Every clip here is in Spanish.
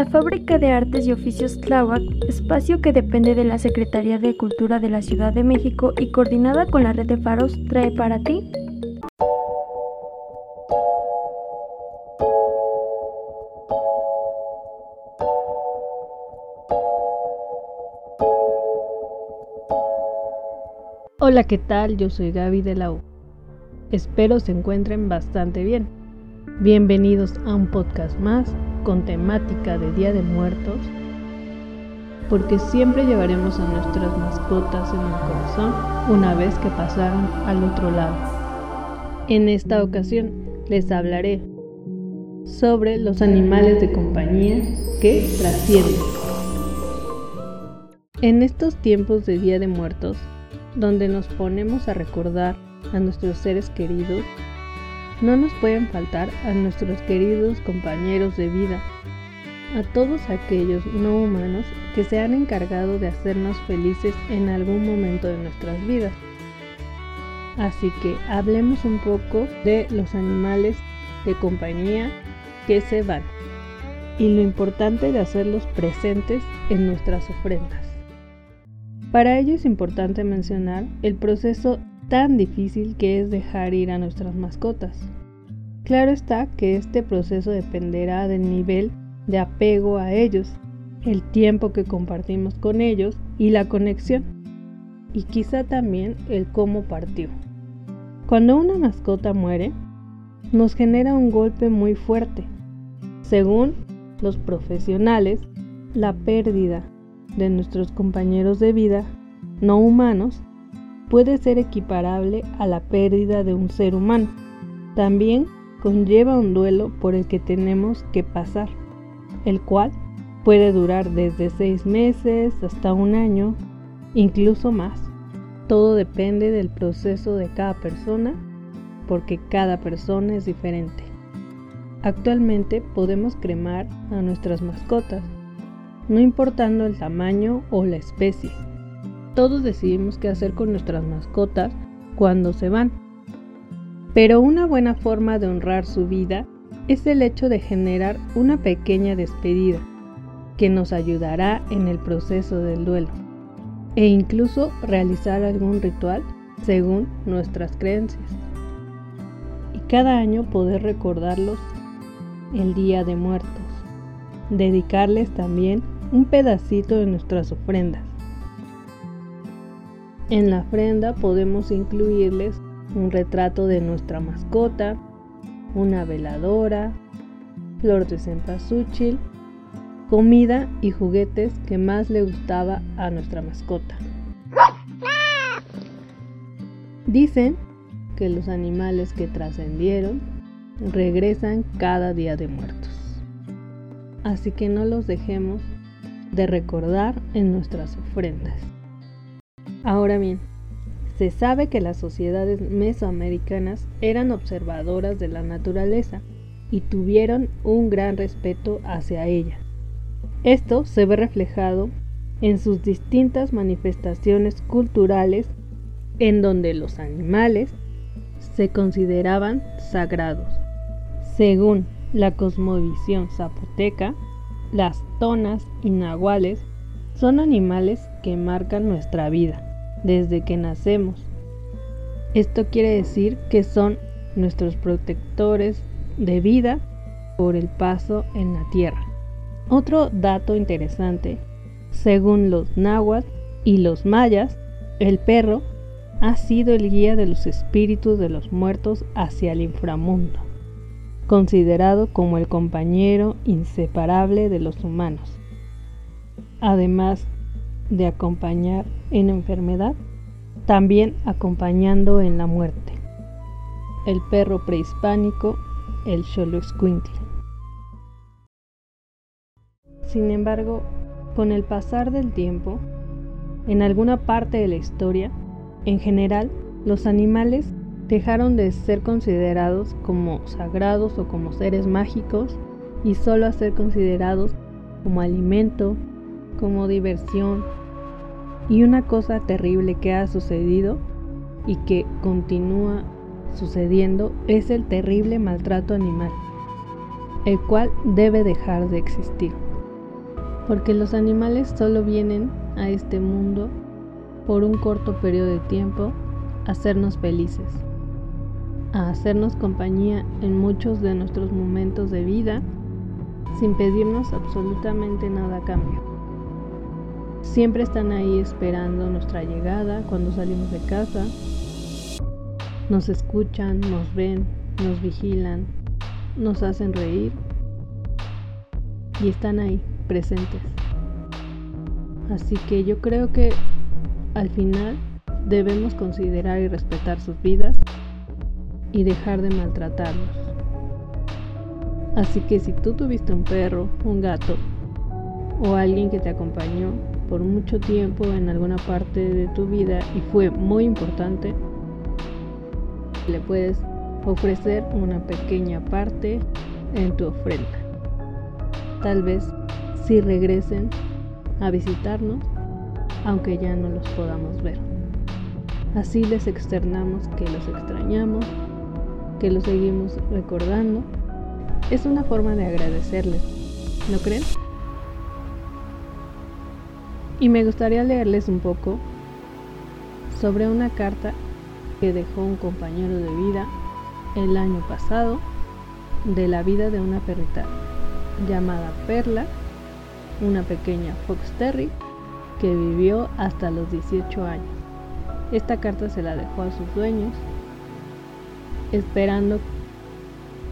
La Fábrica de Artes y Oficios Tláhuac, espacio que depende de la Secretaría de Cultura de la Ciudad de México y coordinada con la red de faros, trae para ti Hola, ¿qué tal? Yo soy Gaby de la U. Espero se encuentren bastante bien. Bienvenidos a un podcast más con temática de Día de Muertos, porque siempre llevaremos a nuestras mascotas en el corazón una vez que pasaron al otro lado. En esta ocasión les hablaré sobre los animales de compañía que trascienden. En estos tiempos de Día de Muertos, donde nos ponemos a recordar a nuestros seres queridos, no nos pueden faltar a nuestros queridos compañeros de vida, a todos aquellos no humanos que se han encargado de hacernos felices en algún momento de nuestras vidas. Así que hablemos un poco de los animales de compañía que se van y lo importante de hacerlos presentes en nuestras ofrendas. Para ello es importante mencionar el proceso tan difícil que es dejar ir a nuestras mascotas. Claro está que este proceso dependerá del nivel de apego a ellos, el tiempo que compartimos con ellos y la conexión, y quizá también el cómo partió. Cuando una mascota muere, nos genera un golpe muy fuerte. Según los profesionales, la pérdida de nuestros compañeros de vida no humanos puede ser equiparable a la pérdida de un ser humano. También conlleva un duelo por el que tenemos que pasar, el cual puede durar desde seis meses hasta un año, incluso más. Todo depende del proceso de cada persona, porque cada persona es diferente. Actualmente podemos cremar a nuestras mascotas, no importando el tamaño o la especie. Todos decidimos qué hacer con nuestras mascotas cuando se van. Pero una buena forma de honrar su vida es el hecho de generar una pequeña despedida que nos ayudará en el proceso del duelo e incluso realizar algún ritual según nuestras creencias. Y cada año poder recordarlos el Día de Muertos. Dedicarles también un pedacito de nuestras ofrendas. En la ofrenda podemos incluirles un retrato de nuestra mascota, una veladora, flor de cempasúchil, comida y juguetes que más le gustaba a nuestra mascota. Dicen que los animales que trascendieron regresan cada día de muertos. Así que no los dejemos de recordar en nuestras ofrendas. Ahora bien, se sabe que las sociedades mesoamericanas eran observadoras de la naturaleza y tuvieron un gran respeto hacia ella. Esto se ve reflejado en sus distintas manifestaciones culturales en donde los animales se consideraban sagrados. Según la cosmovisión zapoteca, las tonas y son animales que marcan nuestra vida desde que nacemos. Esto quiere decir que son nuestros protectores de vida por el paso en la tierra. Otro dato interesante, según los náhuatl y los mayas, el perro ha sido el guía de los espíritus de los muertos hacia el inframundo considerado como el compañero inseparable de los humanos. Además de acompañar en enfermedad, también acompañando en la muerte. El perro prehispánico, el Xoloitzcuintli. Sin embargo, con el pasar del tiempo, en alguna parte de la historia, en general, los animales dejaron de ser considerados como sagrados o como seres mágicos y solo a ser considerados como alimento, como diversión. Y una cosa terrible que ha sucedido y que continúa sucediendo es el terrible maltrato animal, el cual debe dejar de existir. porque los animales solo vienen a este mundo por un corto periodo de tiempo a hacernos felices, a hacernos compañía en muchos de nuestros momentos de vida sin pedirnos absolutamente nada a cambio. Siempre están ahí esperando nuestra llegada cuando salimos de casa. Nos escuchan, nos ven, nos vigilan, nos hacen reír y están ahí, presentes. Así que yo creo que al final debemos considerar y respetar sus vidas y dejar de maltratarlos. Así que si tú tuviste un perro, un gato o alguien que te acompañó por mucho tiempo en alguna parte de tu vida y fue muy importante, le puedes ofrecer una pequeña parte en tu ofrenda. Tal vez si regresen a visitarnos, aunque ya no los podamos ver. Así les externamos que los extrañamos, que los seguimos recordando. Es una forma de agradecerles, ¿no creen? Y me gustaría leerles un poco sobre una carta que dejó un compañero de vida el año pasado de la vida de una perrita llamada Perla, una pequeña Fox Terry que vivió hasta los 18 años. Esta carta se la dejó a sus dueños, esperando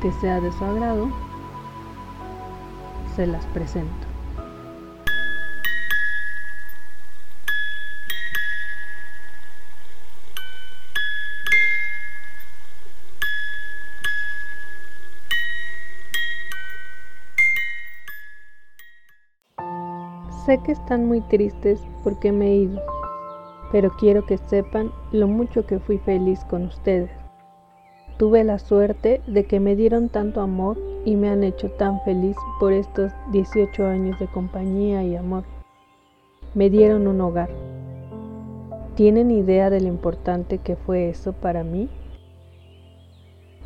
que sea de su agrado. Se las presento. Sé que están muy tristes porque me he ido, pero quiero que sepan lo mucho que fui feliz con ustedes. Tuve la suerte de que me dieron tanto amor y me han hecho tan feliz por estos 18 años de compañía y amor. Me dieron un hogar. ¿Tienen idea de lo importante que fue eso para mí?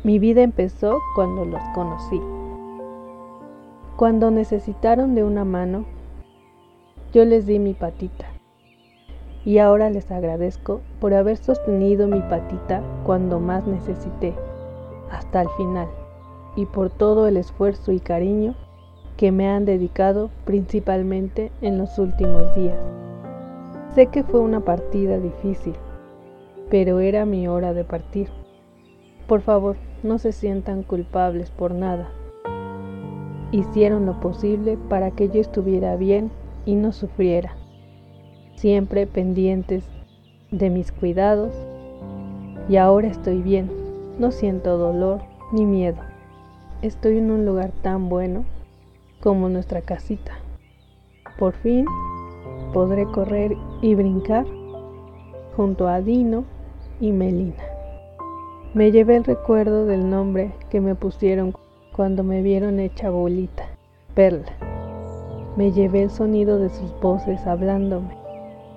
Mi vida empezó cuando los conocí. Cuando necesitaron de una mano, yo les di mi patita. Y ahora les agradezco por haber sostenido mi patita cuando más necesité, hasta el final, y por todo el esfuerzo y cariño que me han dedicado principalmente en los últimos días. Sé que fue una partida difícil, pero era mi hora de partir. Por favor, no se sientan culpables por nada. Hicieron lo posible para que yo estuviera bien y no sufriera, siempre pendientes de mis cuidados. Y ahora estoy bien, no siento dolor ni miedo. Estoy en un lugar tan bueno como nuestra casita. Por fin podré correr y brincar junto a Dino y Melina. Me llevé el recuerdo del nombre que me pusieron cuando me vieron hecha bolita, Perla. Me llevé el sonido de sus voces hablándome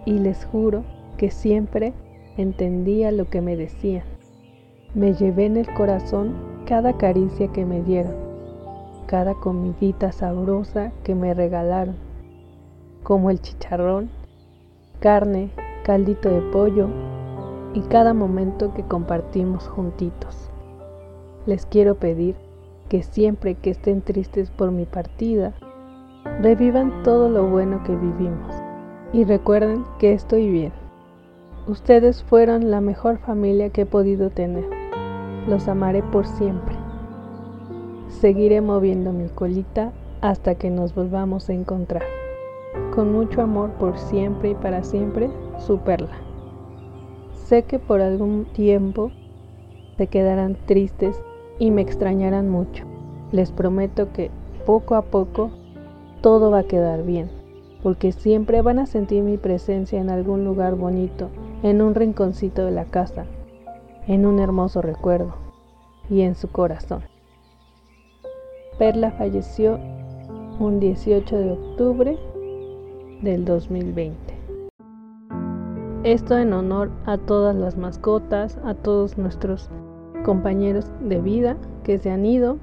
y les juro que siempre entendía lo que me decían. Me llevé en el corazón cada caricia que me dieron, cada comidita sabrosa que me regalaron, como el chicharrón, carne, caldito de pollo y cada momento que compartimos juntitos. Les quiero pedir que siempre que estén tristes por mi partida, Revivan todo lo bueno que vivimos y recuerden que estoy bien. Ustedes fueron la mejor familia que he podido tener. Los amaré por siempre. Seguiré moviendo mi colita hasta que nos volvamos a encontrar. Con mucho amor por siempre y para siempre, su perla. Sé que por algún tiempo se quedarán tristes y me extrañarán mucho. Les prometo que poco a poco todo va a quedar bien, porque siempre van a sentir mi presencia en algún lugar bonito, en un rinconcito de la casa, en un hermoso recuerdo y en su corazón. Perla falleció un 18 de octubre del 2020. Esto en honor a todas las mascotas, a todos nuestros compañeros de vida que se han ido,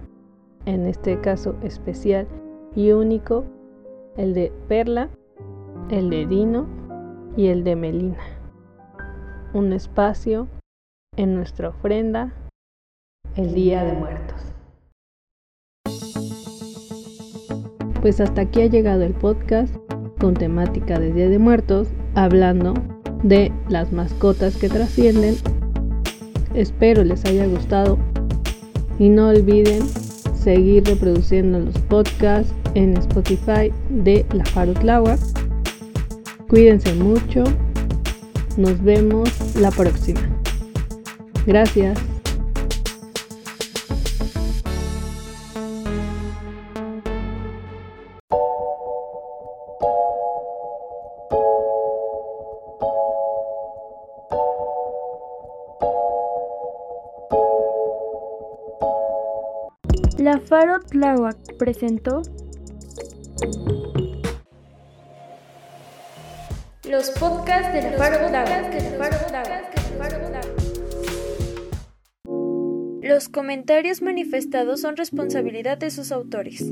en este caso especial y único el de Perla, el de Dino y el de Melina. Un espacio en nuestra ofrenda el Día de Muertos. Pues hasta aquí ha llegado el podcast con temática de Día de Muertos, hablando de las mascotas que trascienden. Espero les haya gustado y no olviden seguir reproduciendo los podcasts en Spotify de La Farutlawa. Cuídense mucho. Nos vemos la próxima. Gracias. La Faro presentó los podcasts de la. Los comentarios manifestados son responsabilidad de sus autores.